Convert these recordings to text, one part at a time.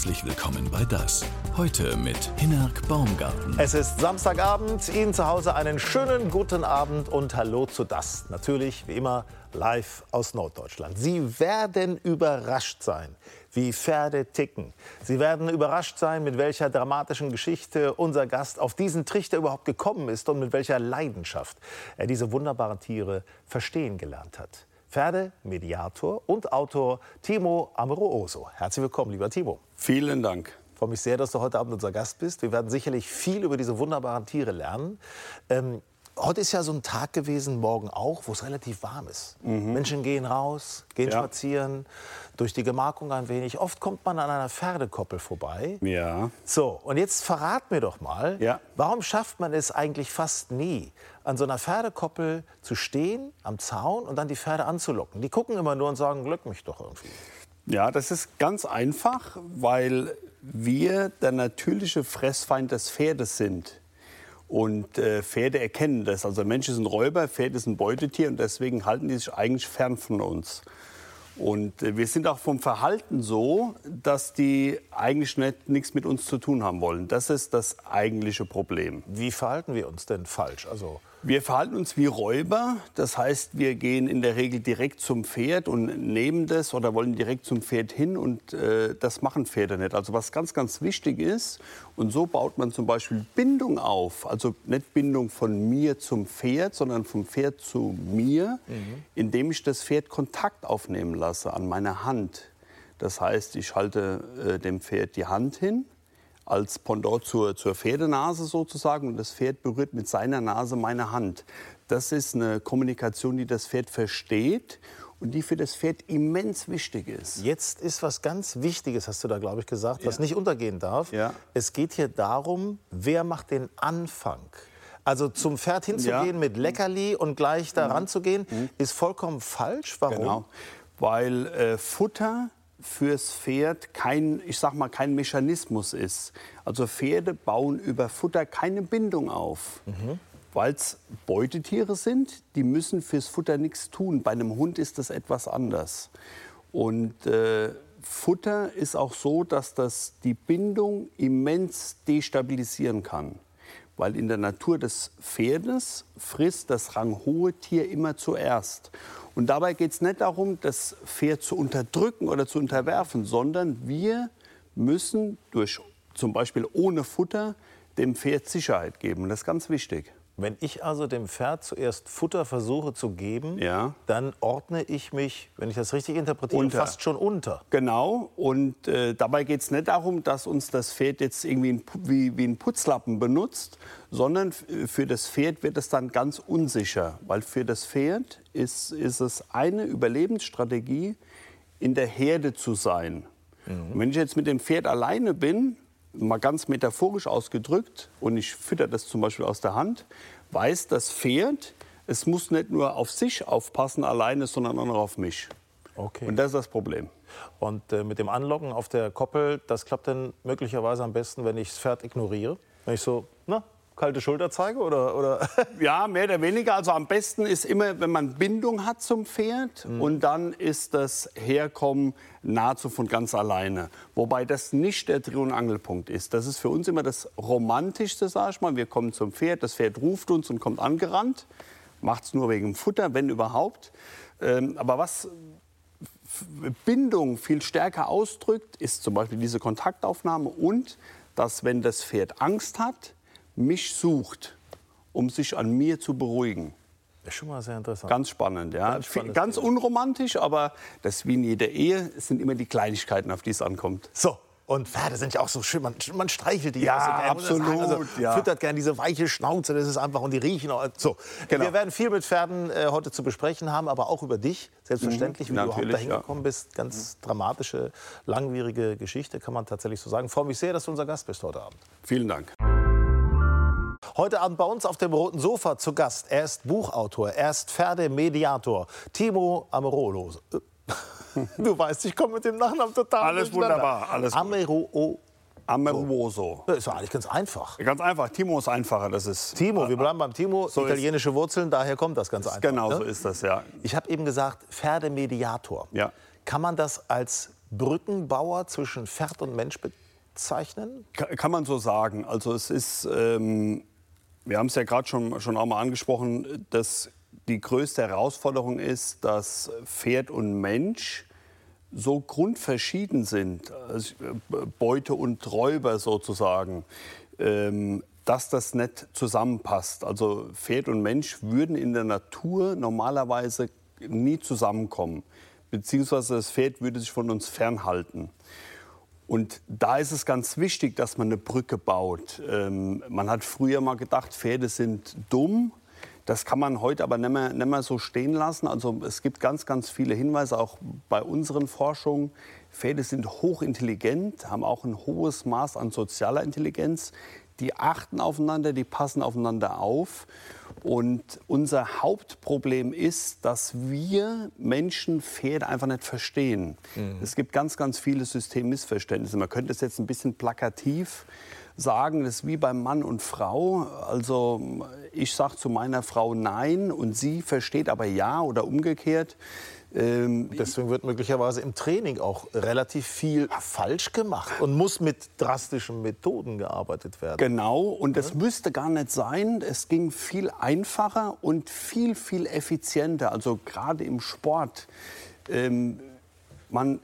Herzlich willkommen bei Das. Heute mit Hinnerk Baumgarten. Es ist Samstagabend, Ihnen zu Hause einen schönen guten Abend und Hallo zu Das. Natürlich, wie immer, live aus Norddeutschland. Sie werden überrascht sein, wie Pferde ticken. Sie werden überrascht sein, mit welcher dramatischen Geschichte unser Gast auf diesen Trichter überhaupt gekommen ist und mit welcher Leidenschaft er diese wunderbaren Tiere verstehen gelernt hat. Pferdemediator und Autor Timo Amoroso. Herzlich willkommen, lieber Timo. Vielen Dank. Ich freue mich sehr, dass du heute Abend unser Gast bist. Wir werden sicherlich viel über diese wunderbaren Tiere lernen. Ähm, heute ist ja so ein Tag gewesen, morgen auch, wo es relativ warm ist. Mhm. Menschen gehen raus, gehen ja. spazieren, durch die Gemarkung ein wenig. Oft kommt man an einer Pferdekoppel vorbei. Ja. So, und jetzt verrat mir doch mal, ja. warum schafft man es eigentlich fast nie, an so einer Pferdekoppel zu stehen, am Zaun und dann die Pferde anzulocken. Die gucken immer nur und sagen, glück mich doch irgendwie. Ja, das ist ganz einfach, weil wir der natürliche Fressfeind des Pferdes sind. Und äh, Pferde erkennen das. Also Mensch ist ein Räuber, Pferd ist ein Beutetier und deswegen halten die sich eigentlich fern von uns. Und äh, wir sind auch vom Verhalten so, dass die eigentlich nicht, nichts mit uns zu tun haben wollen. Das ist das eigentliche Problem. Wie verhalten wir uns denn falsch? Also wir verhalten uns wie Räuber. Das heißt, wir gehen in der Regel direkt zum Pferd und nehmen das oder wollen direkt zum Pferd hin. Und äh, das machen Pferde nicht. Also was ganz, ganz wichtig ist, und so baut man zum Beispiel Bindung auf. Also nicht Bindung von mir zum Pferd, sondern vom Pferd zu mir, mhm. indem ich das Pferd Kontakt aufnehmen lasse an meiner Hand. Das heißt, ich halte äh, dem Pferd die Hand hin als Pendant zur, zur Pferdenase sozusagen und das Pferd berührt mit seiner Nase meine Hand. Das ist eine Kommunikation, die das Pferd versteht und die für das Pferd immens wichtig ist. Jetzt ist was ganz Wichtiges, hast du da, glaube ich, gesagt, was nicht untergehen darf. Ja. Es geht hier darum, wer macht den Anfang. Also zum Pferd hinzugehen ja. mit Leckerli und gleich da mhm. ranzugehen, mhm. ist vollkommen falsch. Warum? Genau. Weil äh, Futter fürs Pferd kein, ich sag mal, kein Mechanismus ist. Also Pferde bauen über Futter keine Bindung auf. Mhm. Weil es Beutetiere sind, die müssen fürs Futter nichts tun. Bei einem Hund ist das etwas anders. Und äh, Futter ist auch so, dass das die Bindung immens destabilisieren kann. Weil in der Natur des Pferdes frisst das ranghohe Tier immer zuerst. Und dabei geht es nicht darum, das Pferd zu unterdrücken oder zu unterwerfen, sondern wir müssen durch zum Beispiel ohne Futter dem Pferd Sicherheit geben. Und das ist ganz wichtig. Wenn ich also dem Pferd zuerst Futter versuche zu geben, ja. dann ordne ich mich, wenn ich das richtig interpretiere, unter. fast schon unter. Genau. Und äh, dabei geht es nicht darum, dass uns das Pferd jetzt irgendwie ein, wie, wie ein Putzlappen benutzt, sondern für das Pferd wird es dann ganz unsicher. Weil für das Pferd ist, ist es eine Überlebensstrategie, in der Herde zu sein. Mhm. Und wenn ich jetzt mit dem Pferd alleine bin, mal ganz metaphorisch ausgedrückt, und ich fütter das zum Beispiel aus der Hand, weiß das Pferd, es muss nicht nur auf sich aufpassen alleine, sondern auch noch auf mich. Okay. Und das ist das Problem. Und äh, mit dem Anlocken auf der Koppel, das klappt dann möglicherweise am besten, wenn ich das Pferd ignoriere. Wenn ich so, na, kalte Schulter zeige? Oder, oder? Ja, mehr oder weniger. Also am besten ist immer, wenn man Bindung hat zum Pferd mhm. und dann ist das Herkommen nahezu von ganz alleine. Wobei das nicht der Dreh- und Angelpunkt ist. Das ist für uns immer das Romantischste, sag ich mal. Wir kommen zum Pferd, das Pferd ruft uns und kommt angerannt. Macht es nur wegen Futter, wenn überhaupt. Ähm, aber was Bindung viel stärker ausdrückt, ist zum Beispiel diese Kontaktaufnahme und dass, wenn das Pferd Angst hat, mich sucht, um sich an mir zu beruhigen. Das ist schon mal sehr interessant. Ganz spannend, ja. Ganz, Ganz unromantisch, aber das wie in jeder Ehe. Es sind immer die Kleinigkeiten, auf die es ankommt. So, und Pferde sind ja auch so schön, man, man streichelt die. Ja, also, absolut. Also, ja. Füttert gerne diese weiche Schnauze, das ist einfach, und die riechen auch. So, genau. wir werden viel mit Pferden äh, heute zu besprechen haben, aber auch über dich, selbstverständlich, mhm, wie du überhaupt dahin gekommen bist. Ganz mhm. dramatische, langwierige Geschichte, kann man tatsächlich so sagen. Ich freue mich sehr, dass du unser Gast bist heute Abend. Vielen Dank. Heute Abend bei uns auf dem roten Sofa zu Gast. Er ist Buchautor, er ist Pferdemediator. Timo Amerolo. Du weißt, ich komme mit dem Nachnamen total Alles wunderbar, alles Amero Ameruoso. Das ist eigentlich ganz einfach. Ganz einfach. Timo ist einfacher. Das ist Timo, wir bleiben beim Timo. So italienische Wurzeln, daher kommt das ganz einfach. Genau ne? so ist das, ja. Ich habe eben gesagt, Pferdemediator. Ja. Kann man das als Brückenbauer zwischen Pferd und Mensch bezeichnen? Kann man so sagen. Also es ist, ähm, wir haben es ja gerade schon, schon auch mal angesprochen, dass die größte Herausforderung ist, dass Pferd und Mensch so grundverschieden sind, also Beute und Räuber sozusagen, ähm, dass das nicht zusammenpasst. Also Pferd und Mensch würden in der Natur normalerweise nie zusammenkommen, beziehungsweise das Pferd würde sich von uns fernhalten. Und da ist es ganz wichtig, dass man eine Brücke baut. Ähm, man hat früher mal gedacht, Pferde sind dumm. Das kann man heute aber nicht mehr, nicht mehr so stehen lassen. Also es gibt ganz, ganz viele Hinweise, auch bei unseren Forschungen. Pferde sind hochintelligent, haben auch ein hohes Maß an sozialer Intelligenz. Die achten aufeinander, die passen aufeinander auf. Und unser Hauptproblem ist, dass wir Menschen Pferde einfach nicht verstehen. Mhm. Es gibt ganz, ganz viele Systemmissverständnisse. Man könnte es jetzt ein bisschen plakativ sagen, das ist wie beim Mann und Frau. Also ich sage zu meiner Frau Nein und sie versteht aber Ja oder umgekehrt. Ähm, Deswegen wird möglicherweise im Training auch relativ viel falsch gemacht und muss mit drastischen Methoden gearbeitet werden. Genau, und das ja. müsste gar nicht sein. Es ging viel einfacher und viel, viel effizienter. Also gerade im Sport. Ähm, man,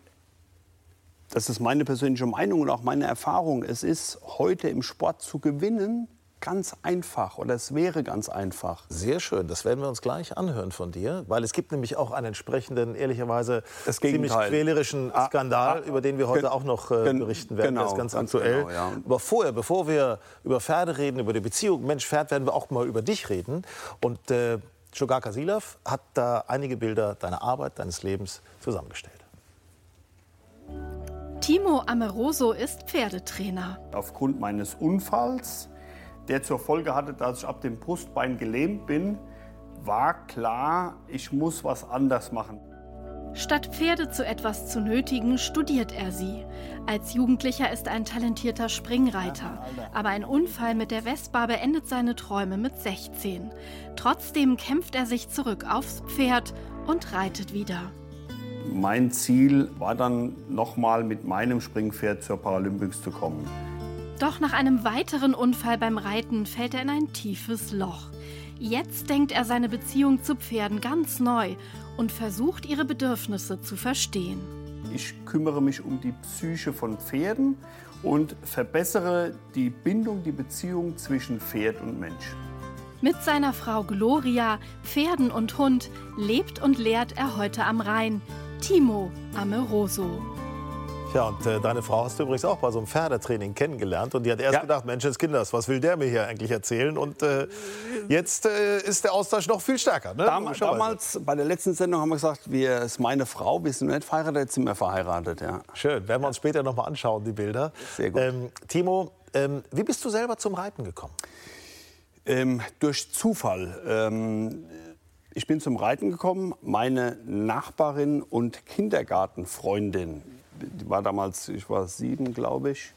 das ist meine persönliche Meinung und auch meine Erfahrung. Es ist heute im Sport zu gewinnen ganz einfach oder es wäre ganz einfach. Sehr schön, das werden wir uns gleich anhören von dir, weil es gibt nämlich auch einen entsprechenden, ehrlicherweise ziemlich quälerischen ah, Skandal, ah, über den wir heute auch noch äh, berichten werden. Genau, das ist ganz, ganz aktuell. Genau, ja. Aber vorher, bevor wir über Pferde reden, über die Beziehung Mensch-Pferd, werden wir auch mal über dich reden. Und äh, Shogar Kasilov hat da einige Bilder deiner Arbeit, deines Lebens zusammengestellt. Timo Ameroso ist Pferdetrainer. Aufgrund meines Unfalls der zur Folge hatte, dass ich ab dem Brustbein gelähmt bin, war klar, ich muss was anders machen. Statt Pferde zu etwas zu nötigen, studiert er sie. Als Jugendlicher ist er ein talentierter Springreiter. Aber ein Unfall mit der Vespa beendet seine Träume mit 16. Trotzdem kämpft er sich zurück aufs Pferd und reitet wieder. Mein Ziel war dann nochmal mit meinem Springpferd zur Paralympics zu kommen. Doch nach einem weiteren Unfall beim Reiten fällt er in ein tiefes Loch. Jetzt denkt er seine Beziehung zu Pferden ganz neu und versucht ihre Bedürfnisse zu verstehen. Ich kümmere mich um die Psyche von Pferden und verbessere die Bindung, die Beziehung zwischen Pferd und Mensch. Mit seiner Frau Gloria, Pferden und Hund lebt und lehrt er heute am Rhein. Timo Ameroso. Ja, und äh, deine Frau hast du übrigens auch bei so einem Pferdetraining kennengelernt. Und die hat erst ja. gedacht, Mensch, Kinders, was will der mir hier eigentlich erzählen? Und äh, jetzt äh, ist der Austausch noch viel stärker. Ne? Dam damals, bei der letzten Sendung haben wir gesagt, wir ist meine Frau, wir sind nicht verheiratet, jetzt sind wir verheiratet. Ja. Schön, werden wir uns später noch mal anschauen, die Bilder. Sehr gut. Ähm, Timo, ähm, wie bist du selber zum Reiten gekommen? Ähm, durch Zufall. Ähm, ich bin zum Reiten gekommen. Meine Nachbarin und Kindergartenfreundin, war damals, ich war sieben, glaube ich,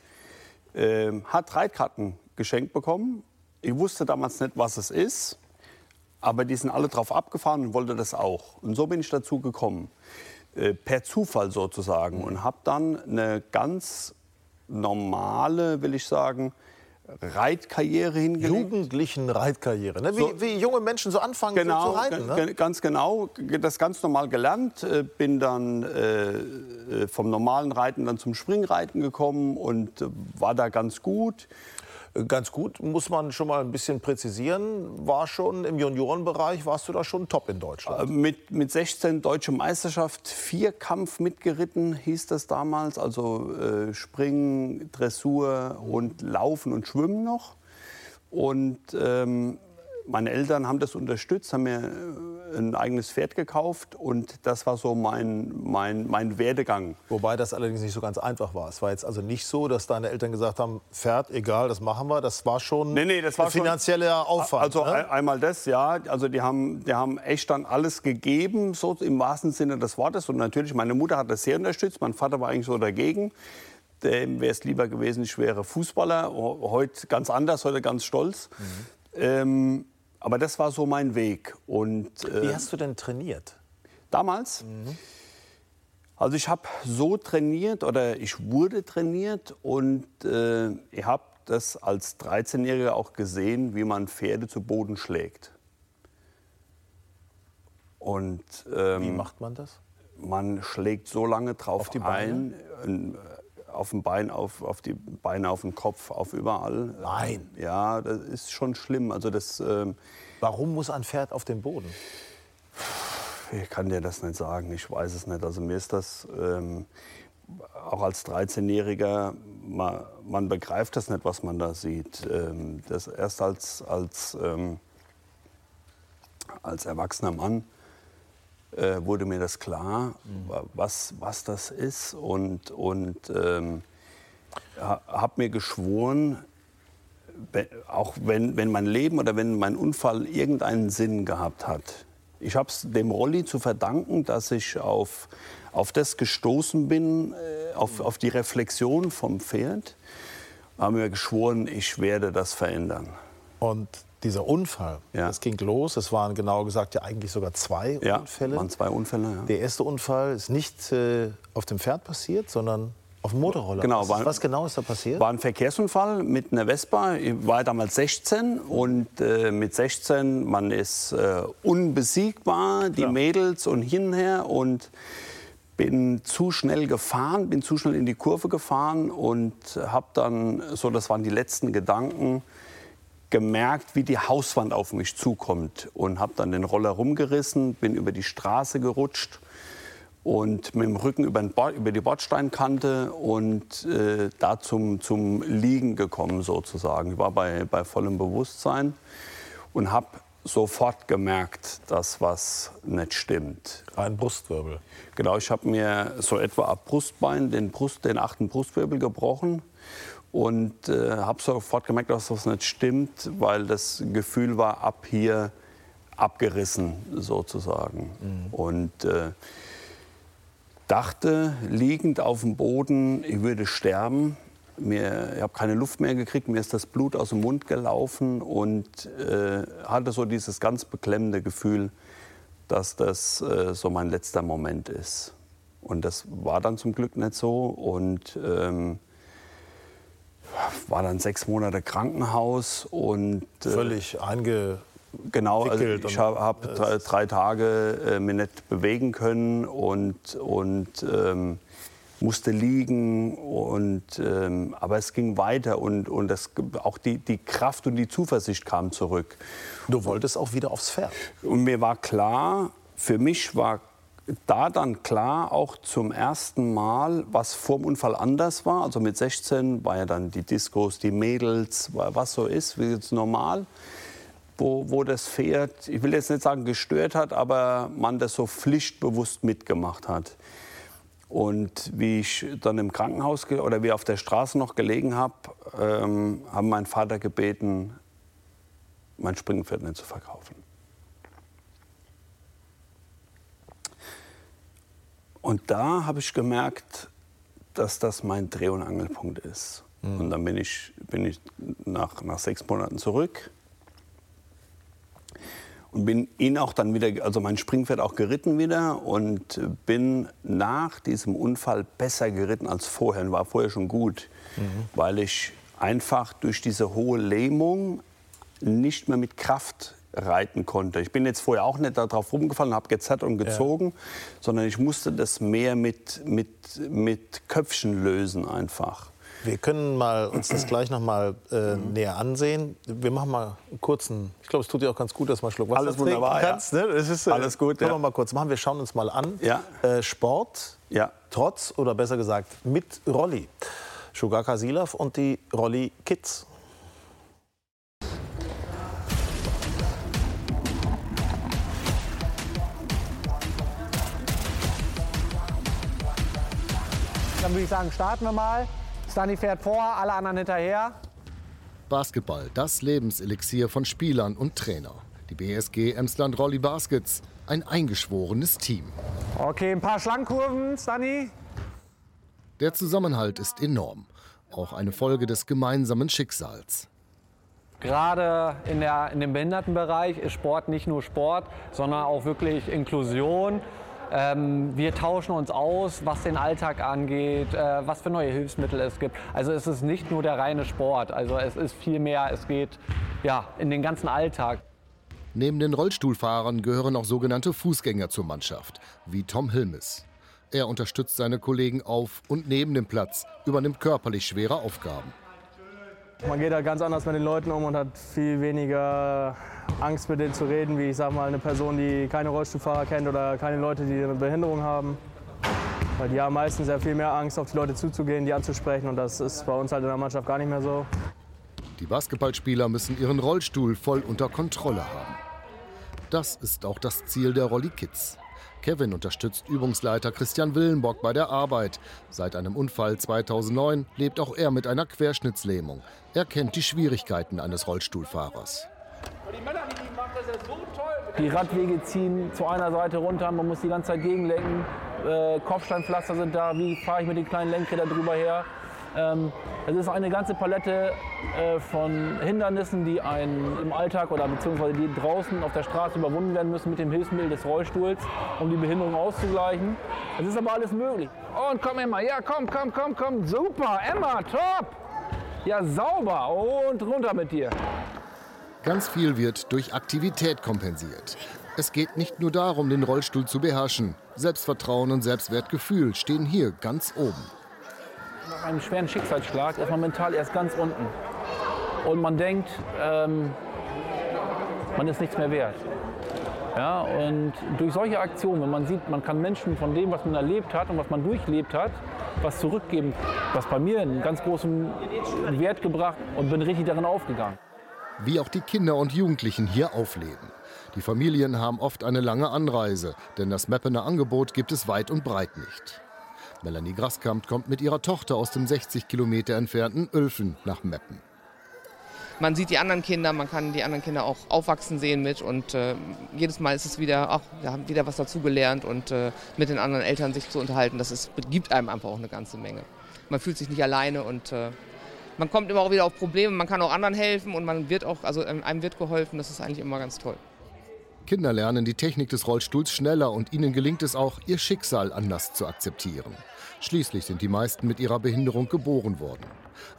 äh, hat Reitkarten geschenkt bekommen. Ich wusste damals nicht, was es ist, aber die sind alle drauf abgefahren und wollte das auch. Und so bin ich dazu gekommen, äh, per Zufall sozusagen, und habe dann eine ganz normale, will ich sagen, Reitkarriere hingelegt. Jugendlichen Reitkarriere, ne? wie, so, wie, junge Menschen so anfangen genau, so zu reiten. Ne? Ganz genau, das ganz normal gelernt, äh, bin dann äh, äh, vom normalen Reiten dann zum Springreiten gekommen und äh, war da ganz gut ganz gut, muss man schon mal ein bisschen präzisieren. War schon im Juniorenbereich, warst du da schon top in Deutschland? Äh, mit, mit 16 Deutsche Meisterschaft, Vierkampf mitgeritten hieß das damals. Also äh, Springen, Dressur und Laufen und Schwimmen noch. Und ähm, meine Eltern haben das unterstützt, haben mir äh, ein eigenes Pferd gekauft und das war so mein, mein, mein Werdegang. Wobei das allerdings nicht so ganz einfach war. Es war jetzt also nicht so, dass deine Eltern gesagt haben, Pferd, egal, das machen wir. Das war schon nee, nee, das war finanzieller Aufwand. Also ne? einmal das, ja. Also die haben, die haben echt dann alles gegeben, so im wahrsten Sinne des Wortes. Und natürlich, meine Mutter hat das sehr unterstützt, mein Vater war eigentlich so dagegen. Dem wäre es lieber gewesen, ich wäre Fußballer. Heute ganz anders, heute ganz stolz. Mhm. Ähm, aber das war so mein Weg. Und, äh, Wie hast du denn trainiert? Damals? Mhm. Also ich habe so trainiert oder ich wurde trainiert und äh, ich habe das als 13-Jähriger auch gesehen, wie man Pferde zu Boden schlägt. Und, ähm, Wie macht man das? Man schlägt so lange drauf Auf die Beine? ein, äh, auf dem Bein, auf, auf die Beine, auf den Kopf, auf überall. Nein. Ja, das ist schon schlimm. Also das, ähm, Warum muss ein Pferd auf den Boden? ich kann dir das nicht sagen. Ich weiß es nicht. Also mir ist das ähm, auch als 13-Jähriger, man, man begreift das nicht, was man da sieht. Ähm, das erst als, als, ähm, als erwachsener Mann äh, wurde mir das klar, was, was das ist. Und, und ähm, ha, habe mir geschworen, auch wenn, wenn mein Leben oder wenn mein Unfall irgendeinen Sinn gehabt hat. Ich habe es dem Rolli zu verdanken, dass ich auf, auf das gestoßen bin, äh, auf, auf die Reflexion vom Pferd. Habe mir geschworen, ich werde das verändern. Und dieser Unfall, Ja. das ging los. Es waren genau gesagt ja eigentlich sogar zwei Ja, Unfälle. waren zwei Unfälle. Ja. Der erste Unfall ist nicht äh, auf dem Pferd passiert, sondern auf dem Motorroller. Genau, was, war- was genau ist da passiert? War ein Verkehrsunfall mit einer Vespa. Ich war damals 16 und äh, mit 16, man ist äh, unbesiegbar, die Ja. Mädels und hin und her und bin zu schnell gefahren, bin zu schnell in die Kurve gefahren und habe dann, so das waren die letzten Gedanken, gemerkt, wie die Hauswand auf mich zukommt und habe dann den Roller rumgerissen, bin über die Straße gerutscht und mit dem Rücken über, Bord, über die Bordsteinkante und äh, da zum, zum Liegen gekommen sozusagen. Ich war bei, bei vollem Bewusstsein und habe sofort gemerkt, dass was nicht stimmt. Ein Brustwirbel. Genau, ich habe mir so etwa ab Brustbein den, Brust, den achten Brustwirbel gebrochen und äh, habe sofort gemerkt, dass das nicht stimmt, weil das Gefühl war, ab hier abgerissen sozusagen. Und äh, dachte, liegend auf dem Boden, ich würde sterben. Mir, ich habe keine Luft mehr gekriegt, mir ist das Blut aus dem Mund gelaufen und äh, hatte so dieses ganz beklemmende Gefühl, dass das äh, so mein letzter Moment ist. Und das war dann zum Glück nicht so und ähm, war dann sechs Monate Krankenhaus und äh, Völlig einge... Genau, also ich habe hab Ja, drei, drei Tage äh, mich nicht bewegen können und, und ähm, musste liegen. Und, ähm, aber es ging weiter und, und das, auch die, die Kraft und die Zuversicht kam zurück. Du wolltest auch wieder aufs Pferd. Und mir war klar, für mich war da dann klar, auch zum ersten Mal, was vor dem Unfall anders war. Also mit 16 war ja dann die Diskos, die Mädels, wa- was so ist, wie jetzt normal. Wo, wo das Pferd, ich will jetzt nicht sagen gestört hat, aber man das so pflichtbewusst mitgemacht hat. Und wie ich dann im Krankenhaus oder wie auf der Straße noch gelegen habe, ähm, haben mein Vater gebeten, mein Springpferd nicht zu verkaufen. Und da habe ich gemerkt, dass das mein Dreh- und Angelpunkt ist. Und dann bin ich, bin ich nach, nach sechs Monaten zurück und bin ihn auch dann wieder, also mein Springpferd auch geritten wieder und bin nach diesem Unfall besser geritten als vorher und war vorher schon gut, weil ich einfach durch diese hohe Lähmung nicht mehr mit Kraft reiten konnte. Ich bin jetzt vorher auch nicht darauf rumgefallen, habe gezerrt und gezogen, sondern ich musste das mehr mit, mit, mit Köpfchen lösen einfach. Wir können mal uns das gleich noch mal äh, Mhm. näher ansehen. Wir machen mal einen kurzen. Ich glaube, es tut dir auch ganz gut, dass man Schluck Wasser Alles wunderbar, ja. kannst. Ne? Das ist, äh, Alles gut, Können ja. wir mal kurz machen. Wir schauen uns mal an. Ja. Äh, Sport, Ja. trotz oder besser gesagt mit Rolli. Shugaka Silaf und die Rolli Kids. Dann würde ich sagen, starten wir mal. Stani fährt vor, alle anderen hinterher. Basketball, das Lebenselixier von Spielern und Trainer. Die BSG Emsland Rolli Baskets, ein eingeschworenes Team. Okay, ein paar Schlangenkurven, Stani. Der Zusammenhalt ist enorm. Auch eine Folge des gemeinsamen Schicksals. Gerade in, der, in dem Behindertenbereich ist Sport nicht nur Sport, sondern auch wirklich Inklusion. Ähm, wir tauschen uns aus, was den Alltag angeht, äh, was für neue Hilfsmittel es gibt. Also es ist nicht nur der reine Sport, also es ist viel mehr, es geht ja, in den ganzen Alltag. Neben den Rollstuhlfahrern gehören auch sogenannte Fußgänger zur Mannschaft, wie Tom Hilmes. Er unterstützt seine Kollegen auf und neben dem Platz, übernimmt körperlich schwere Aufgaben. Man geht da ganz anders mit den Leuten um und hat viel weniger Angst mit denen zu reden, wie ich sag mal eine Person, die keine Rollstuhlfahrer kennt oder keine Leute, die eine Behinderung haben. Weil die haben meistens sehr viel mehr Angst, auf die Leute zuzugehen, die anzusprechen und das ist bei uns halt in der Mannschaft gar nicht mehr so. Die Basketballspieler müssen ihren Rollstuhl voll unter Kontrolle haben. Das ist auch das Ziel der Rolli Kids. Kevin unterstützt Übungsleiter Christian Willenbock bei der Arbeit. Seit einem Unfall 2009 lebt auch er mit einer Querschnittslähmung. Er kennt die Schwierigkeiten eines Rollstuhlfahrers. Die Radwege ziehen zu einer Seite runter, man muss die ganze Zeit gegenlenken. Äh, Kopfsteinpflaster sind da, wie fahre ich mit den kleinen Lenkrädern drüber her. Ähm, es ist eine ganze Palette äh, von Hindernissen, die einen im Alltag oder beziehungsweise die draußen auf der Straße überwunden werden müssen mit dem Hilfsmittel des Rollstuhls, um die Behinderung auszugleichen. Es ist aber alles möglich. Und komm Emma, ja komm, komm, komm, komm, super, Emma, top. Ja, sauber und runter mit dir. Ganz viel wird durch Aktivität kompensiert. Es geht nicht nur darum, den Rollstuhl zu beherrschen. Selbstvertrauen und Selbstwertgefühl stehen hier ganz oben. Nach einem schweren Schicksalsschlag ist man mental erst ganz unten. Und man denkt, ähm, man ist nichts mehr wert. Ja, und durch solche Aktionen, wenn man sieht, man kann Menschen von dem, was man erlebt hat und was man durchlebt hat, was zurückgeben, was bei mir einen ganz großen Wert gebracht und bin richtig darin aufgegangen wie auch die Kinder und Jugendlichen hier aufleben. Die Familien haben oft eine lange Anreise, denn das Meppener Angebot gibt es weit und breit nicht. Melanie Graskamp kommt mit ihrer Tochter aus dem 60 Kilometer entfernten Ölfen nach Meppen. Man sieht die anderen Kinder, man kann die anderen Kinder auch aufwachsen sehen mit und äh, jedes Mal ist es wieder, ach, wir haben wieder was dazugelernt und äh, mit den anderen Eltern sich zu unterhalten, das ist, gibt einem einfach auch eine ganze Menge. Man fühlt sich nicht alleine und äh, man kommt immer auch wieder auf Probleme, man kann auch anderen helfen und man wird auch, also ähm, einem wird geholfen, das ist eigentlich immer ganz toll. Kinder lernen die Technik des Rollstuhls schneller und ihnen gelingt es auch, ihr Schicksal anders zu akzeptieren. Schließlich sind die meisten mit ihrer Behinderung geboren worden.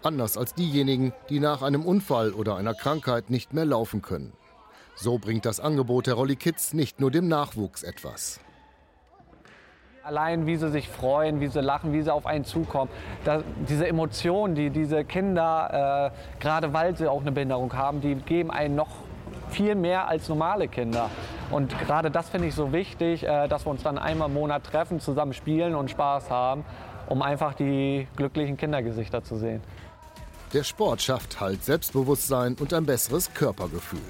Anders als diejenigen, die nach einem Unfall oder einer Krankheit nicht mehr laufen können. So bringt das Angebot der Rolli Kids nicht nur dem Nachwuchs etwas. Allein wie sie sich freuen, wie sie lachen, wie sie auf einen zukommen. Da, diese Emotionen, die diese Kinder, äh, gerade weil sie auch eine Behinderung haben, die geben einen noch viel mehr als normale Kinder. Und gerade das finde ich so wichtig, äh, dass wir uns dann einmal im Monat treffen, zusammen spielen und Spaß haben, um einfach die glücklichen Kindergesichter zu sehen. Der Sport schafft halt Selbstbewusstsein und ein besseres Körpergefühl.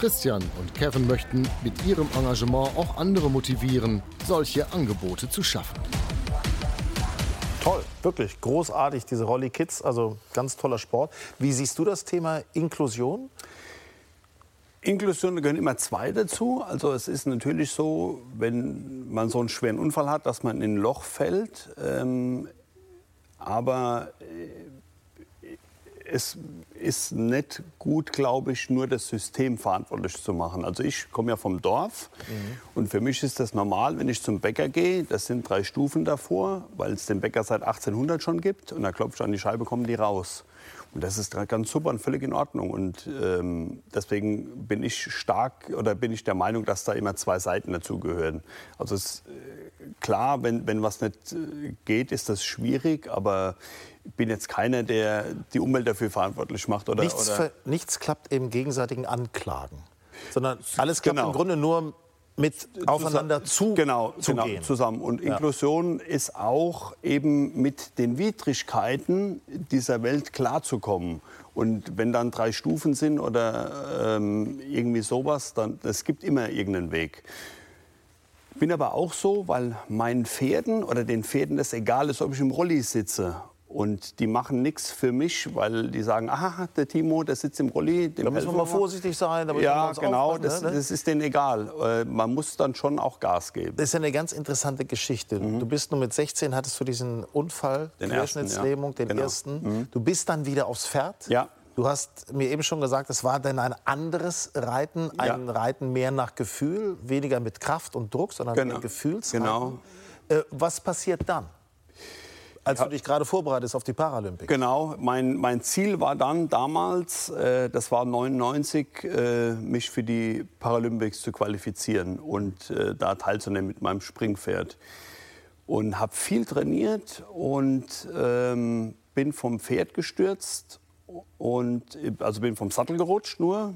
Christian und Kevin möchten mit ihrem Engagement auch andere motivieren, solche Angebote zu schaffen. Toll, wirklich großartig, diese Rolli Kids, also ganz toller Sport. Wie siehst du das Thema Inklusion? Inklusion gehören immer zwei dazu. Also es ist natürlich so, wenn man so einen schweren Unfall hat, dass man in ein Loch fällt. Ähm, aber äh, es ist nicht gut, glaube ich, nur das System verantwortlich zu machen. Also ich komme ja vom Dorf mhm. und für mich ist das normal, wenn ich zum Bäcker gehe, das sind drei Stufen davor, weil es den Bäcker seit 1800 schon gibt und da klopfe ich an die Scheibe, kommen die raus. Und das ist ganz super und völlig in Ordnung. Und ähm, deswegen bin ich stark oder bin ich der Meinung, dass da immer zwei Seiten dazugehören. Also es, äh, klar, wenn, wenn was nicht äh, geht, ist das schwierig, aber ich bin jetzt keiner, der die Umwelt dafür verantwortlich macht. Oder, nichts, oder nichts klappt im gegenseitigen Anklagen, sondern alles klappt genau. im Grunde nur mit aufeinander zu, genau, zu genau, gehen. zusammen. Und Inklusion ja. ist auch eben mit den Widrigkeiten dieser Welt klarzukommen. Und wenn dann drei Stufen sind oder ähm, irgendwie sowas, dann es gibt immer irgendeinen Weg. Bin aber auch so, weil meinen Pferden oder den Pferden es egal ist, ob ich im Rolli sitze und die machen nichts für mich, weil die sagen, aha, der Timo, der sitzt im Rolli. Da müssen wir mal vorsichtig sein. Ja, genau, das, ne? das, ist denen egal. Äh, man muss dann schon auch Gas geben. Das ist eine ganz interessante Geschichte. Mhm. Du bist nur mit 16, hattest du diesen Unfall, den Querschnittslähmung, ersten, ja. den genau. ersten. Mhm. Du bist dann wieder aufs Pferd. Ja. Du hast mir eben schon gesagt, es war denn ein anderes Reiten, ein Ja. Reiten mehr nach Gefühl, weniger mit Kraft und Druck, sondern Genau. mehr Gefühlsreiten. Genau. Äh, was passiert dann, als du dich gerade vorbereitest auf die Paralympics? Genau, mein, mein Ziel war dann damals, äh, das war 99, äh, mich für die Paralympics zu qualifizieren und äh, da teilzunehmen mit meinem Springpferd. Und habe viel trainiert und ähm, bin vom Pferd gestürzt und also bin vom Sattel gerutscht nur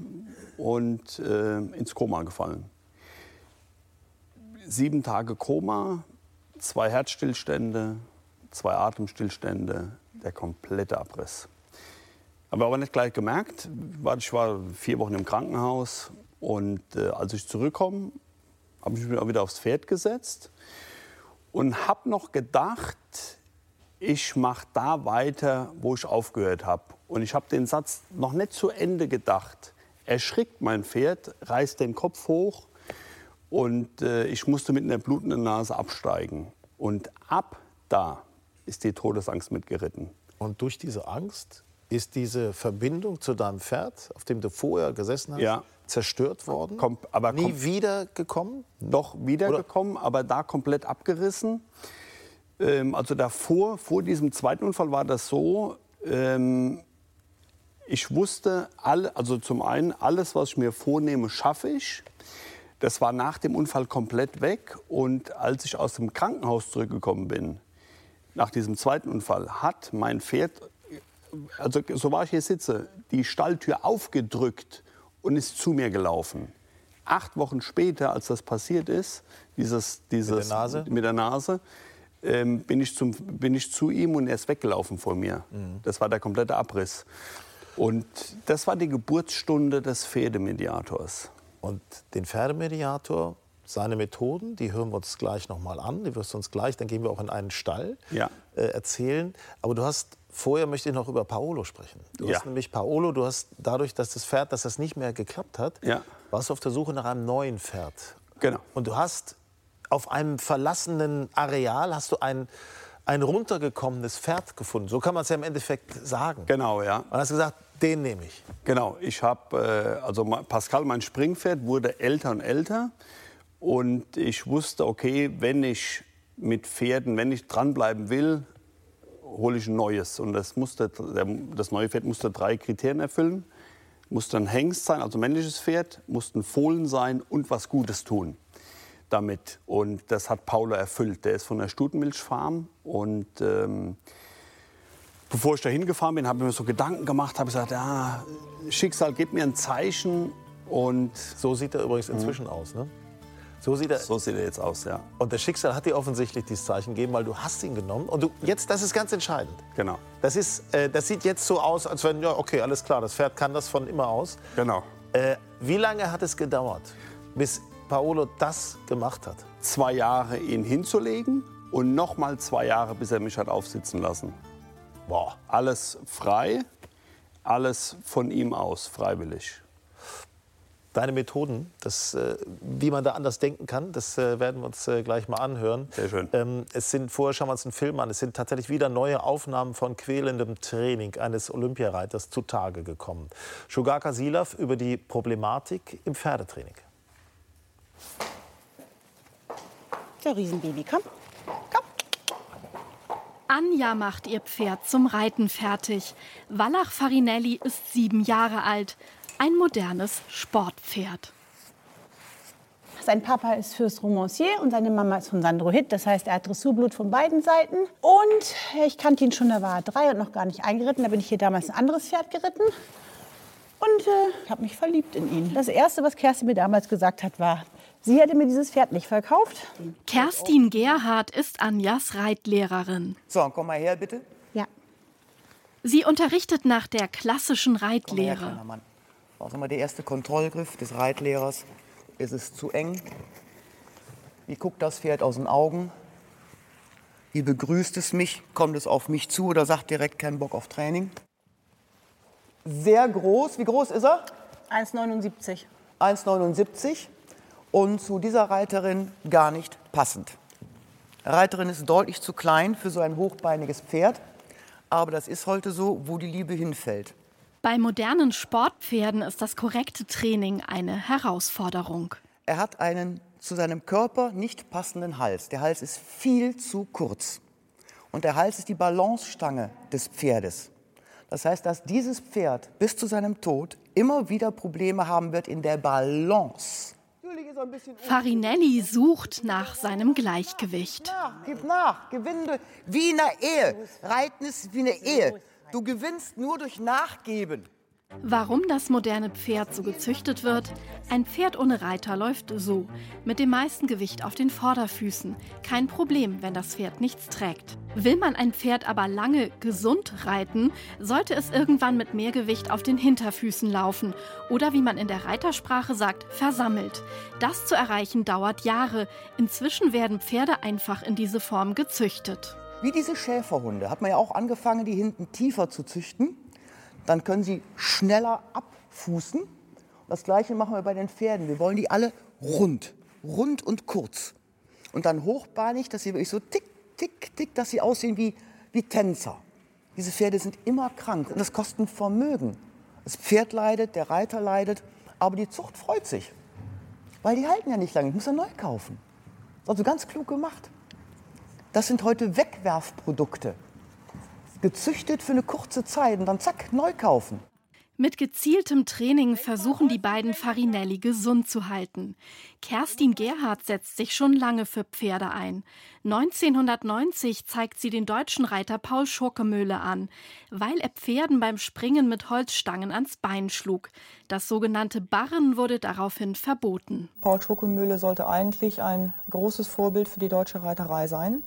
und äh, ins Koma gefallen. Sieben Tage Koma, zwei Herzstillstände, zwei Atemstillstände, der komplette Abriss. Aber aber nicht gleich gemerkt. Ich war vier Wochen im Krankenhaus und äh, als ich zurückkomme, habe ich mich auch wieder aufs Pferd gesetzt und habe noch gedacht, ich mache da weiter, wo ich aufgehört habe. Und ich habe den Satz noch nicht zu Ende gedacht. Erschrickt mein Pferd, reißt den Kopf hoch und äh, ich musste mit einer blutenden Nase absteigen. Und ab da ist die Todesangst mitgeritten. Und durch diese Angst ist diese Verbindung zu deinem Pferd, auf dem du vorher gesessen hast, Ja. zerstört worden? Kom aber Nie kom wieder gekommen? doch wiedergekommen, aber da komplett abgerissen. Ähm, also davor, vor diesem zweiten Unfall war das so, ähm, ich wusste, alle, also zum einen, alles, was ich mir vornehme, schaffe ich. Das war nach dem Unfall komplett weg. Und als ich aus dem Krankenhaus zurückgekommen bin, nach diesem zweiten Unfall, hat mein Pferd, also so war ich hier sitze, die Stalltür aufgedrückt und ist zu mir gelaufen. Acht Wochen später, als das passiert ist, dieses, dieses, Nase? mit der Nase, ähm, bin, ich zum, bin ich zu ihm und er ist weggelaufen vor mir. Das war der komplette Abriss. Und das war die Geburtsstunde des Pferdemediators. Und den Pferdemediator, seine Methoden, die hören wir uns gleich noch mal an. Die wirst du uns gleich, dann gehen wir auch in einen Stall Ja. äh, erzählen. Aber du hast, vorher möchte ich noch über Paolo sprechen. Du Ja. hast nämlich Paolo, du hast dadurch, dass das Pferd, dass das nicht mehr geklappt hat, Ja. warst du auf der Suche nach einem neuen Pferd. Genau. Und du hast auf einem verlassenen Areal hast du ein, ein runtergekommenes Pferd gefunden. So kann man es ja im Endeffekt sagen. Genau, ja. Und hast gesagt, den nehme ich. Genau, ich habe, äh, also Pascal, mein Springpferd, wurde älter und älter. Und ich wusste, okay, wenn ich mit Pferden, wenn ich dranbleiben will, hole ich ein neues. Und das, musste, das neue Pferd musste drei Kriterien erfüllen. Musste ein Hengst sein, also männliches Pferd, musste ein Fohlen sein und was Gutes tun damit. Und das hat Paulo erfüllt. Der ist von der Stutenmilchfarm und ähm, bevor ich da hingefahren bin, habe ich mir so Gedanken gemacht, habe gesagt, ja, Schicksal, gib mir ein Zeichen. Und So sieht er übrigens inzwischen aus. Ne? So sieht er. so sieht er jetzt aus, ja. Und das Schicksal hat dir offensichtlich dieses Zeichen gegeben, weil du hast ihn genommen. Und du, jetzt, das ist ganz entscheidend. Genau. Das, ist, äh, das sieht jetzt so aus, als wenn, ja, okay, alles klar, das Pferd kann das von immer aus. Genau. Äh, wie lange hat es gedauert, bis Paolo das gemacht hat? Zwei Jahre ihn hinzulegen und noch mal zwei Jahre, bis er mich hat aufsitzen lassen. Boah. Alles frei, alles von ihm aus, freiwillig. Deine Methoden, das, äh, wie man da anders denken kann, das äh, werden wir uns äh, gleich mal anhören. Sehr schön. Ähm, es sind, vorher schauen wir uns einen Film an, es sind tatsächlich wieder neue Aufnahmen von quälendem Training eines Olympiareiters zutage gekommen. Shugaka Silav über die Problematik im Pferdetraining. So, Riesenbaby, komm. Komm. Anja macht ihr Pferd zum Reiten fertig. Wallach Farinelli ist sieben Jahre alt. Ein modernes Sportpferd. Sein Papa ist Fürst Romancier und seine Mama ist von Sandro Hitt. Das heißt, er hat Dressurblut von beiden Seiten. Und ich kannte ihn schon, da war er drei und noch gar nicht eingeritten. Da bin ich hier damals ein anderes Pferd geritten. Und äh, ich habe mich verliebt in ihn. Das Erste, was Kerstin mir damals gesagt hat, war, sie hätte mir dieses Pferd nicht verkauft. Kerstin Gerhardt ist Anjas Reitlehrerin. So, komm mal her, bitte. Ja. Sie unterrichtet nach der klassischen Komm mal her, Reitlehre. Mann. Auch immer der erste Kontrollgriff des Reitlehrers. Ist es zu eng? Wie guckt das Pferd aus den Augen? Wie begrüßt es mich? Kommt es auf mich zu oder sagt direkt keinen Bock auf Training? Sehr groß. Wie groß ist er? 1,79. 1,79 und zu dieser Reiterin gar nicht passend. Reiterin ist deutlich zu klein für so ein hochbeiniges Pferd, aber das ist heute so, wo die Liebe hinfällt. Bei modernen Sportpferden ist das korrekte Training eine Herausforderung. Er hat einen zu seinem Körper nicht passenden Hals. Der Hals ist viel zu kurz. Und der Hals ist die Balancestange des Pferdes. Das heißt, dass dieses Pferd bis zu seinem Tod immer wieder Probleme haben wird in der Balance. Farinelli sucht nach seinem Gleichgewicht. Nach, gib nach, gewinne wie in einer Ehe. Reiten ist wie eine Ehe. Du gewinnst nur durch Nachgeben. Warum das moderne Pferd so gezüchtet wird? Ein Pferd ohne Reiter läuft so, mit dem meisten Gewicht auf den Vorderfüßen. Kein Problem, wenn das Pferd nichts trägt. Will man ein Pferd aber lange gesund reiten, sollte es irgendwann mit mehr Gewicht auf den Hinterfüßen laufen oder wie man in der Reitersprache sagt, versammelt. Das zu erreichen dauert Jahre. Inzwischen werden Pferde einfach in diese Form gezüchtet. Wie diese Schäferhunde hat man ja auch angefangen, die hinten tiefer zu züchten. Dann können sie schneller abfußen. Das gleiche machen wir bei den Pferden. Wir wollen die alle rund, rund und kurz. Und dann hochbeinig, dass sie wirklich so tick, tick, tick, dass sie aussehen wie, wie Tänzer. Diese Pferde sind immer krank und das kostet ein Vermögen. Das Pferd leidet, der Reiter leidet, aber die Zucht freut sich. Weil die halten ja nicht lange, ich muss ja neu kaufen. Das ist also ganz klug gemacht. Das sind heute Wegwerfprodukte. Gezüchtet für eine kurze Zeit und dann zack, neu kaufen. Mit gezieltem Training versuchen die beiden Farinelli gesund zu halten. Kerstin Gerhardt setzt sich schon lange für Pferde ein. 1990 zeigt sie den deutschen Reiter Paul Schurkemöhle an, weil er Pferden beim Springen mit Holzstangen ans Bein schlug. Das sogenannte Barren wurde daraufhin verboten. Paul Schurkemöhle sollte eigentlich ein großes Vorbild für die deutsche Reiterei sein.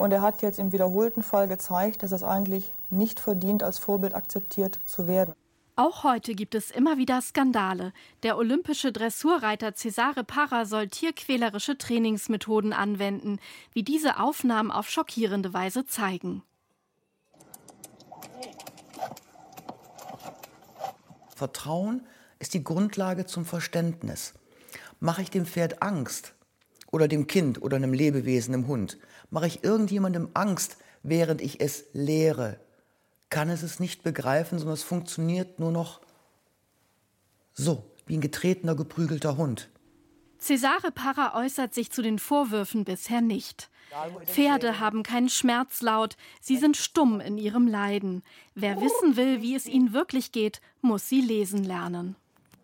Und er hat jetzt im wiederholten Fall gezeigt, dass es eigentlich nicht verdient, als Vorbild akzeptiert zu werden. Auch heute gibt es immer wieder Skandale. Der olympische Dressurreiter Cesare Parra soll tierquälerische Trainingsmethoden anwenden, wie diese Aufnahmen auf schockierende Weise zeigen. Vertrauen ist die Grundlage zum Verständnis. Mache ich dem Pferd Angst oder dem Kind oder einem Lebewesen, einem Hund, mache ich irgendjemandem Angst, während ich es lehre, kann es es nicht begreifen, sondern es funktioniert nur noch so, wie ein getretener, geprügelter Hund. Cesare Parra äußert sich zu den Vorwürfen bisher nicht. Pferde haben keinen Schmerzlaut, sie sind stumm in ihrem Leiden. Wer wissen will, wie es ihnen wirklich geht, muss sie lesen lernen.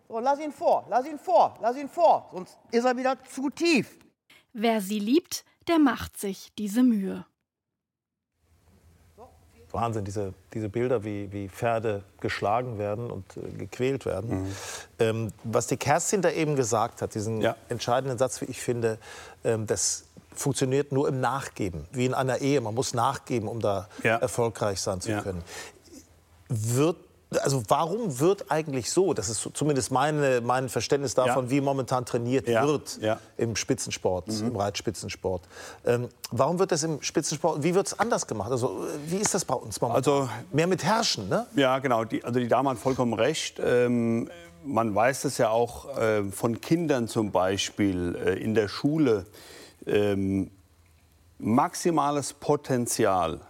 So, lass ihn vor, lass ihn vor, lass ihn vor, sonst ist er wieder zu tief. Wer sie liebt, der macht sich diese Mühe. Wahnsinn, diese, diese Bilder, wie, wie Pferde geschlagen werden und äh, gequält werden. Mhm. Ähm, was die Kerstin da eben gesagt hat, diesen ja. entscheidenden Satz, wie ich finde, ähm, das funktioniert nur im Nachgeben, wie in einer Ehe. Man muss nachgeben, um da ja. erfolgreich sein zu ja. können. Wird also warum wird eigentlich so, das ist zumindest meine, mein Verständnis davon, ja. wie momentan trainiert ja. wird ja. im Spitzensport, mhm. im Reitspitzensport. Ähm, warum wird das im Spitzensport, wie wird es anders gemacht? Also wie ist das bei uns momentan? Also, Mehr mit Herrschen, ne? Ja, genau. Die, also die Dame hat vollkommen recht. Ähm, man weiß es ja auch äh, von Kindern zum Beispiel äh, in der Schule. Ähm, maximales Potenzial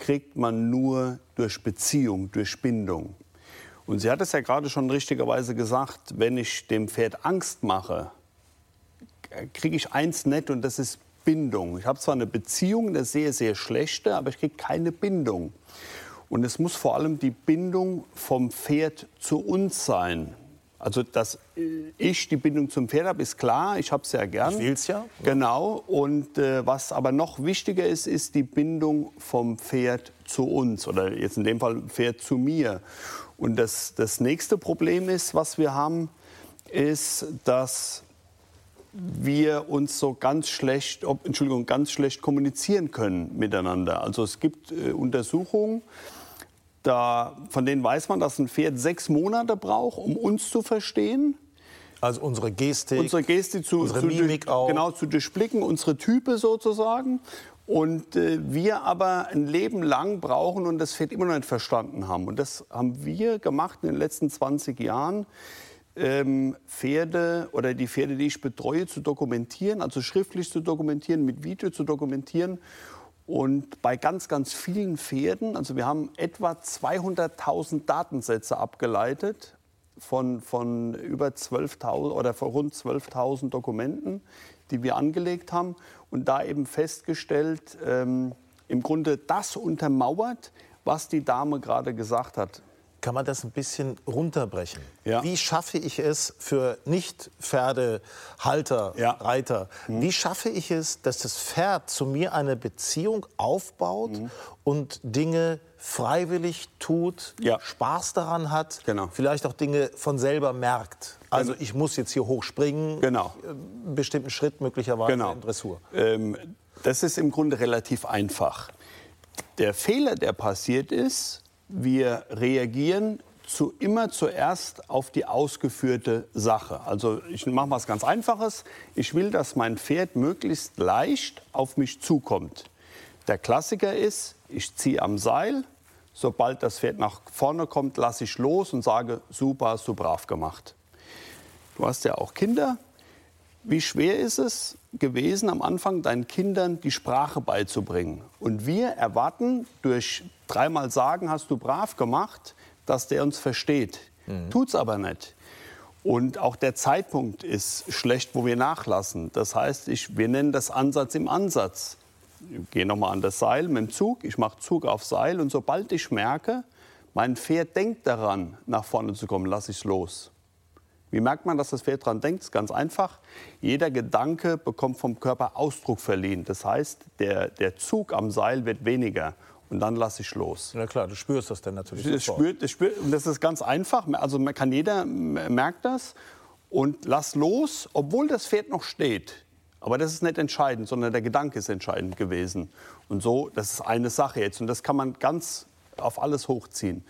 kriegt man nur durch Beziehung, durch Bindung. Und sie hat es ja gerade schon richtigerweise gesagt, wenn ich dem Pferd Angst mache, kriege ich eins nett und das ist Bindung. Ich habe zwar eine Beziehung, eine sehr, sehr schlechte, aber ich kriege keine Bindung. Und es muss vor allem die Bindung vom Pferd zu uns sein. Also, dass ich die Bindung zum Pferd habe, ist klar. Ich habe es ja gern. Ich will es ja. Genau. Und äh, was aber noch wichtiger ist, ist die Bindung vom Pferd zu uns. Oder jetzt in dem Fall Pferd zu mir. Und das, das nächste Problem ist, was wir haben, ist, dass wir uns so ganz schlecht, ob, Entschuldigung, ganz schlecht kommunizieren können miteinander. Also es gibt äh, Untersuchungen, da, von denen weiß man, dass ein Pferd sechs Monate braucht, um uns zu verstehen. Also unsere Gestik, unsere Gestik zu, unsere zu Mimik auch. Genau, zu durchblicken, unsere Type sozusagen. Und äh, wir aber ein Leben lang brauchen und das Pferd immer noch nicht verstanden haben. Und das haben wir gemacht in den letzten 20 Jahren. Ähm, Pferde oder die Pferde, die ich betreue, zu dokumentieren, also schriftlich zu dokumentieren, mit Video zu dokumentieren Und bei ganz, ganz vielen Pferden, also wir haben etwa 200.000 Datensätze abgeleitet von, von über 12.000 oder von rund 12.000 Dokumenten, die wir angelegt haben und da eben festgestellt, ähm, im Grunde das untermauert, was die Dame gerade gesagt hat. Kann man das ein bisschen runterbrechen? Ja. Wie schaffe ich es für Nicht-Pferdehalter, Ja. Reiter, Mhm. wie schaffe ich es, dass das Pferd zu mir eine Beziehung aufbaut Mhm. und Dinge freiwillig tut, Spaß daran hat, Genau. vielleicht auch Dinge von selber merkt? Also ich muss jetzt hier hochspringen, Genau. einen bestimmten Schritt möglicherweise Genau. in Dressur. Ähm, das ist im Grunde relativ einfach. Der Fehler, der passiert ist, wir reagieren zu, immer zuerst auf die ausgeführte Sache. Also ich mache was ganz Einfaches. Ich will, dass mein Pferd möglichst leicht auf mich zukommt. Der Klassiker ist, ich ziehe am Seil. Sobald das Pferd nach vorne kommt, lasse ich los und sage, super, hast du brav gemacht. Du hast ja auch Kinder. Wie schwer ist es gewesen, am Anfang deinen Kindern die Sprache beizubringen? Und wir erwarten durch dreimal sagen, hast du brav gemacht, dass der uns versteht. Tut's aber nicht. Und auch der Zeitpunkt ist schlecht, wo wir nachlassen. Das heißt, ich, wir nennen das Ansatz im Ansatz. Ich gehe nochmal an das Seil mit dem Zug, ich mache Zug auf Seil und sobald ich merke, mein Pferd denkt daran, nach vorne zu kommen, lasse ich es los. Wie merkt man, dass das Pferd daran denkt? Ganz einfach. Jeder Gedanke bekommt vom Körper Ausdruck verliehen. Das heißt, der, der Zug am Seil wird weniger und dann lasse ich los. Na klar, du spürst das dann natürlich Das, spürt, das, spürt, und das ist ganz einfach. Also man kann jeder merkt das und lass los, obwohl das Pferd noch steht. Aber das ist nicht entscheidend, sondern der Gedanke ist entscheidend gewesen. Und so, das ist eine Sache jetzt. Und das kann man ganz auf alles hochziehen.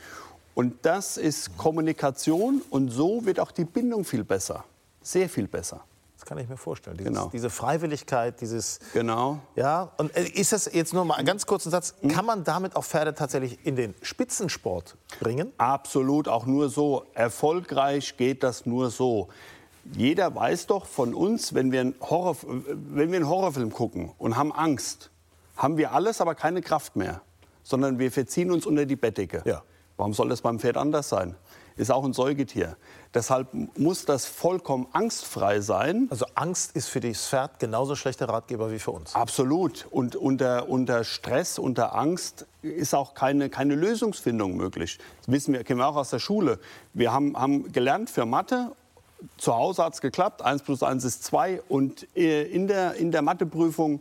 Und das ist Kommunikation und so wird auch die Bindung viel besser. Sehr viel besser. Das kann ich mir vorstellen. Dieses, Genau. Diese Freiwilligkeit, dieses. Genau. Ja, und äh, ist das jetzt nur mal einen ganz kurzen Satz? Kann man damit auch Pferde tatsächlich in den Spitzensport bringen? Absolut, auch nur so. Erfolgreich geht das nur so. Jeder weiß doch von uns, wenn wir, einen Horror, wenn wir einen Horrorfilm gucken und haben Angst, haben wir alles, aber keine Kraft mehr. Sondern wir verziehen uns unter die Bettdecke. Ja. Warum soll das beim Pferd anders sein? Ist auch ein Säugetier. Deshalb muss das vollkommen angstfrei sein. Also Angst ist für das Pferd genauso schlechter Ratgeber wie für uns. Absolut. Und unter, unter Stress, unter Angst ist auch keine, keine Lösungsfindung möglich. Das wissen wir, kennen wir auch aus der Schule. Wir haben, haben gelernt für Mathe. Zu Hause hat es geklappt. 1 plus 1 ist 2. Und äh, in der, in der Matheprüfung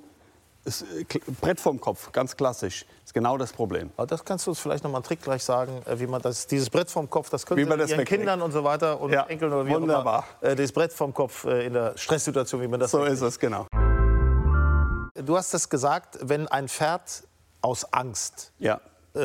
ist äh, Brett vom Kopf, ganz klassisch. Ist genau das Problem. Aber das kannst du uns vielleicht noch mal einen Trick gleich sagen, äh, wie man das, dieses Brett vom Kopf, das können man das Ihren wegkriegt. Kindern und so weiter und Ja, Enkeln oder wie auch wunderbar. immer, äh, das Brett vom Kopf äh, in der Stresssituation, wie man das So wegkriegt. ist es, genau. Du hast das gesagt, wenn ein Pferd aus Angst Ja. Äh,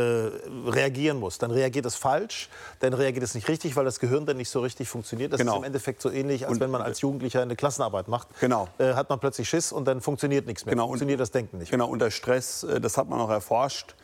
reagieren muss, dann reagiert es falsch, dann reagiert es nicht richtig, weil das Gehirn dann nicht so richtig funktioniert. Das Genau. ist im Endeffekt so ähnlich, als Und- wenn man als Jugendlicher eine Klassenarbeit macht. Genau. Äh, hat man plötzlich Schiss und dann funktioniert nichts mehr. Genau, und- funktioniert das Denken nicht. Genau, unter Stress, äh, das hat man auch erforscht,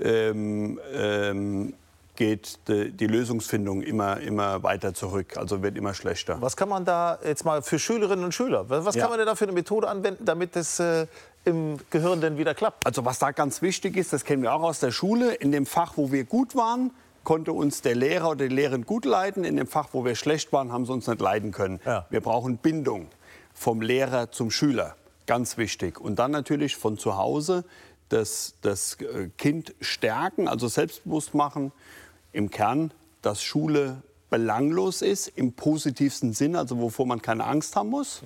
ähm, ähm, geht die, Lösungsfindung immer, immer weiter zurück, also wird immer schlechter. Was kann man da jetzt mal für Schülerinnen und Schüler, was Ja. kann man denn da für eine Methode anwenden, damit es äh, im Gehirn dann wieder klappt? Also was da ganz wichtig ist, das kennen wir auch aus der Schule, in dem Fach, wo wir gut waren, konnte uns der Lehrer oder die Lehrerin gut leiten. In dem Fach, wo wir schlecht waren, haben sie uns nicht leiten können. Ja. Wir brauchen Bindung vom Lehrer zum Schüler. Ganz wichtig. Und dann natürlich von zu Hause das, das äh, Kind stärken, also selbstbewusst machen. Im Kern, dass Schule belanglos ist, im positivsten Sinn, also wovor man keine Angst haben muss.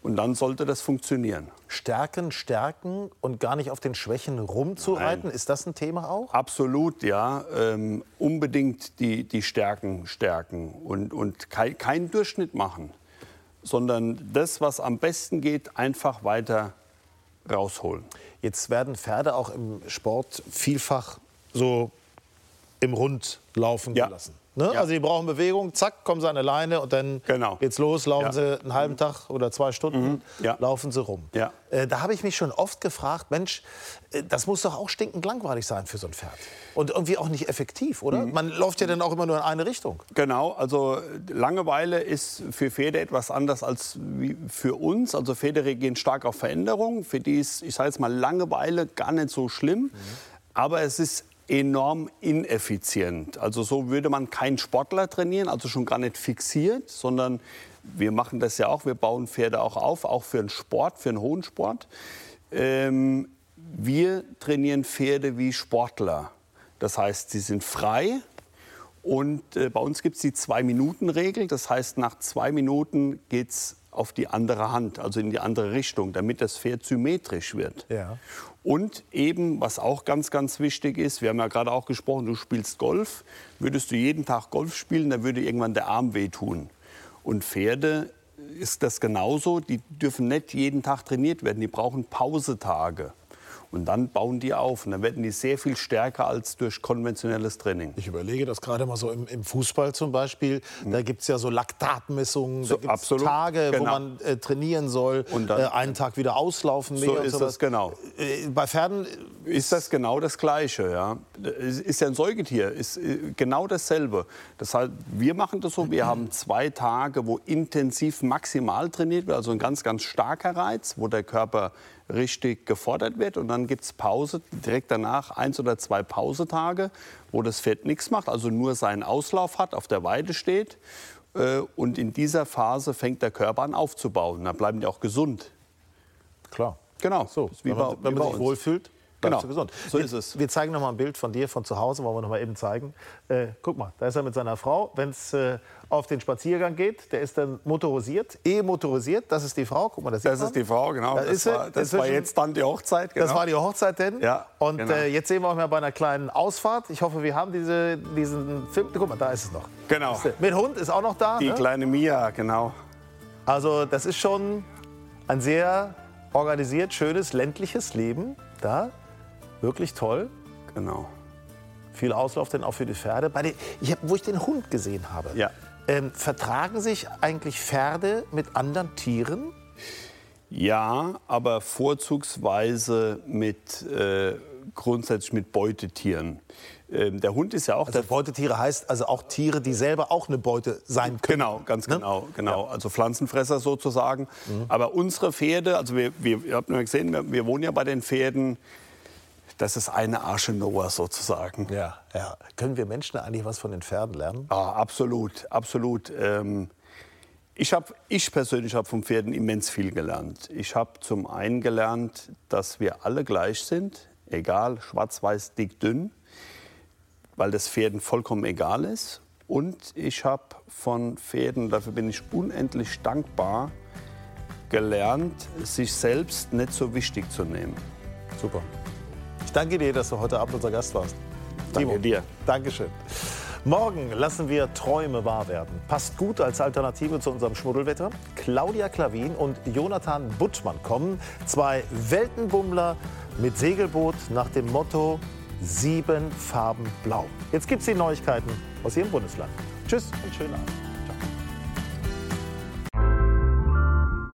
Und dann sollte das funktionieren. Stärken, stärken und gar nicht auf den Schwächen rumzureiten, ist das ein Thema auch? Absolut, ja. Ähm, unbedingt die, die Stärken stärken und, und kein, keinen Durchschnitt machen, sondern das, was am besten geht, einfach weiter rausholen. Jetzt werden Pferde auch im Sport vielfach so im Rund laufen Ja. gelassen. Ne? Ja. Also die brauchen Bewegung, zack, kommen sie an eine Leine und dann Genau. geht's los, laufen Ja. sie einen halben Tag oder zwei Stunden, Ja. laufen sie rum. Ja. Äh, da habe ich mich schon oft gefragt, Mensch, äh, das muss doch auch stinkend langweilig sein für so ein Pferd. Und irgendwie auch nicht effektiv, oder? Mhm. Man läuft ja dann auch immer nur in eine Richtung. Genau, also äh, Langeweile ist für Pferde etwas anders als für uns. Also Pferde reagieren stark auf Veränderungen. Für die ist, ich sage jetzt mal, Langeweile gar nicht so schlimm. Aber es ist enorm ineffizient. Also so würde man keinen Sportler trainieren, also schon gar nicht fixiert, sondern wir machen das ja auch. Wir bauen Pferde auch auf, auch für den Sport, für den hohen Sport. Ähm, wir trainieren Pferde wie Sportler. Das heißt, sie sind frei, und äh, bei uns gibt es die Zwei-Minuten-Regel. Das heißt, nach zwei Minuten geht es auf die andere Hand, also in die andere Richtung, damit das Pferd symmetrisch wird. Ja. Und eben, was auch ganz, ganz wichtig ist, wir haben ja gerade auch gesprochen, du spielst Golf. Würdest du jeden Tag Golf spielen, dann würde irgendwann der Arm wehtun. Und Pferde ist das genauso. Die dürfen nicht jeden Tag trainiert werden. Die brauchen Pausetage. Und dann bauen die auf. Und dann werden die sehr viel stärker als durch konventionelles Training. Ich überlege das gerade mal so im, im Fußball zum Beispiel. Da gibt es ja so Laktatmessungen, So, da absolut, Tage, wo genau. man äh, trainieren soll, Und dann- äh, einen Tag wieder auslaufen. So ist sowas. es, genau. Äh, bei Pferden ist das genau das Gleiche. Ja. Ist ja ein Säugetier, ist äh, genau dasselbe. Das heißt, wir machen das so, wir haben zwei Tage, wo intensiv maximal trainiert wird, also ein ganz, ganz starker Reiz, wo der Körper richtig gefordert wird. Und dann gibt es Pause, direkt danach eins oder zwei Pausetage, wo das Pferd nichts macht, also nur seinen Auslauf hat, auf der Weide steht. Äh, Und in dieser Phase fängt der Körper an aufzubauen. Dann bleiben die auch gesund. Klar. Genau. So, wie wenn bei- man, wenn wie man bei sich wohlfühlt. Bleibst du gesund. So wir, ist es. Wir zeigen noch mal ein Bild von dir von zu Hause, wollen wir noch mal eben zeigen. Äh, guck mal, da ist er mit seiner Frau. Wenn es äh, auf den Spaziergang geht, der ist dann motorisiert, e-motorisiert. Das ist die Frau. Guck mal, das, Das ist die Frau, genau. Da Das, war, das war jetzt dann die Hochzeit. Genau. Das war die Hochzeit denn. Ja, Und genau. äh, jetzt sehen wir euch mal bei einer kleinen Ausfahrt. Ich hoffe, wir haben diese, diesen Film. Guck mal, da ist es noch. Genau. Mit Hund ist auch noch da. Die ne? kleine Mia, genau. Also das ist schon ein sehr organisiert, schönes, ländliches Leben da. Wirklich toll. Genau. Viel Auslauf denn auch für die Pferde. Bei den, ich hab, wo ich den Hund gesehen habe, Ja. ähm, vertragen sich eigentlich Pferde mit anderen Tieren? Ja, aber vorzugsweise mit äh, grundsätzlich mit Beutetieren. Ähm, der Hund ist ja auch Also Beutetiere heißt also auch Tiere, die selber auch eine Beute sein können. Genau, ganz Ne? genau, genau. Also Pflanzenfresser sozusagen. Aber unsere Pferde, also wir, wir ihr habt nur gesehen, wir, wir wohnen ja bei den Pferden. Das ist eine Arche Noah sozusagen. Ja, ja. Können wir Menschen eigentlich was von den Pferden lernen? Ah, absolut, absolut. Ähm, ich, hab, ich persönlich habe vom Pferden immens viel gelernt. Ich habe zum einen gelernt, dass wir alle gleich sind, egal, schwarz, weiß, dick, dünn, weil das Pferden vollkommen egal ist. Und ich habe von Pferden, dafür bin ich unendlich dankbar, gelernt, sich selbst nicht so wichtig zu nehmen. Super. Ich danke dir, dass du heute Abend unser Gast warst. Danke dir. Dankeschön. Morgen lassen wir Träume wahr werden. Passt gut als Alternative zu unserem Schmuddelwetter. Claudia Klavin und Jonathan Buttmann kommen. Zwei Weltenbummler mit Segelboot nach dem Motto Sieben Farben Blau. Jetzt gibt es die Neuigkeiten aus Ihrem Bundesland. Tschüss und schönen Abend.